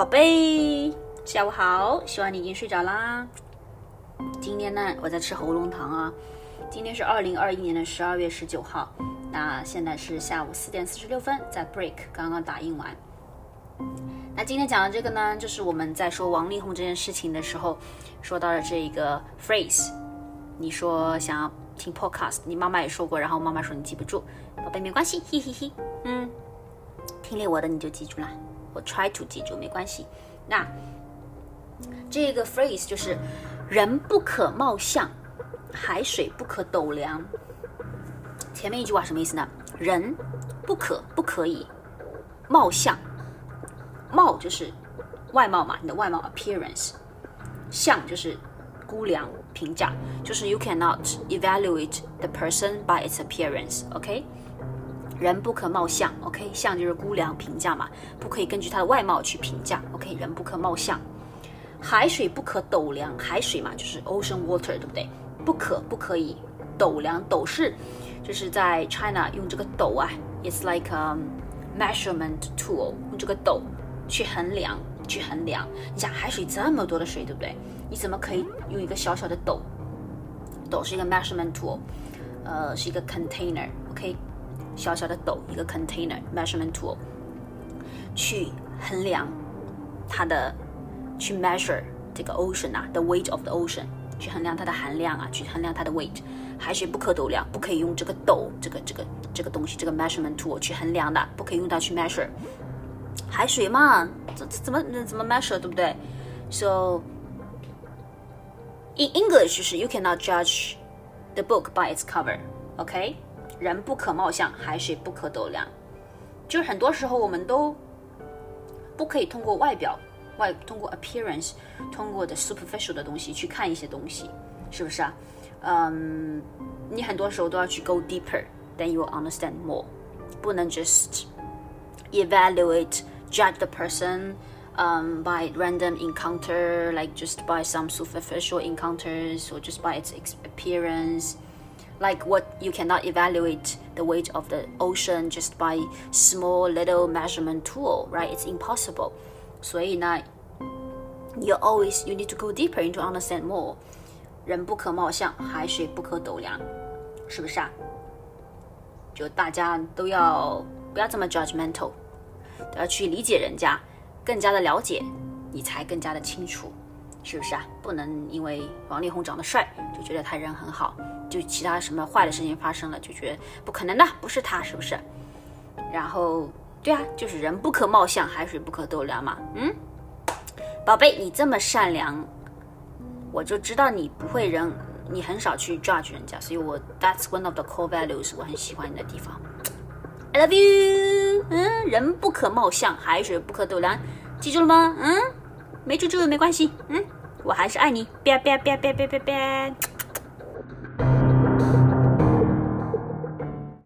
宝贝，下午好，希望你已经睡着啦。今天呢，我在吃喉咙糖啊。今天是二零二一年的十二月十九号，那现在是下午四点四十六分，在 break 刚刚打印完。那今天讲的这个呢，就是我们在说王力宏这件事情的时候，说到了这一个 phrase。你说想要听 podcast，你妈妈也说过，然后妈妈说你记不住，宝贝没关系，嘿嘿嘿，嗯，听了我的你就记住了。我 try to 记住没关系。那这个 phrase 就是“人不可貌相，海水不可斗量”。前面一句话什么意思呢？人不可不可以貌相，貌就是外貌嘛，你的外貌 appearance，相就是估量评价，就是 you cannot evaluate the person by its appearance，OK？人不可貌相，OK？相就是估量评价嘛，不可以根据他的外貌去评价，OK？人不可貌相。海水不可斗量，海水嘛就是 ocean water，对不对？不可不可以斗量，斗是就是在 China 用这个斗啊，it's like a measurement tool，用这个斗去衡量去衡量。你想海水这么多的水，对不对？你怎么可以用一个小小的斗？斗是一个 measurement tool，呃，是一个 container，OK？小小的斗一个 container measurement tool，去衡量它的。去 measure 这个 ocean 啊，the weight of the ocean，去衡量它的含量啊，去衡量它的 weight。海水不可斗量，不可以用这个斗，这个这个这个东西，这个 measurement tool 去衡量的，不可以用它去 measure。海水嘛，怎怎么怎么 measure，对不对？So in English 就是 you cannot judge the book by its cover，OK？ 人不可貌相，海水不可斗量。就是很多时候我们都不可以通过外表。外通过 appearance，通过的 superficial 的东西去看一些东西，是不是啊？嗯，你很多时候都要去 go deeper，then you understand more。不能 just evaluate judge the person um, by random encounter, like just by some superficial encounters or just by its appearance. Like what you cannot evaluate the weight of the ocean just by small little measurement tool, right? It's impossible. 所以呢，you always you need to go deeper into understand more。人不可貌相，海水不可斗量，是不是啊？就大家都要不要这么 judgmental，都要去理解人家，更加的了解，你才更加的清楚， 是不是啊？不能因为王力宏长得帅就觉得他人很好，就其他什么坏的事情发生了就觉得不可能的，不是他，是不是？然后。对啊，就是人不可貌相，海水不可斗量嘛。嗯，宝贝，你这么善良，我就知道你不会人，你很少去 judge 人家，所以我 that's one of the core values，我很喜欢你的地方。I love you。嗯，人不可貌相，海水不可斗量，记住了吗？嗯，没猪猪没关系。嗯，我还是爱你。拜拜拜拜拜拜拜。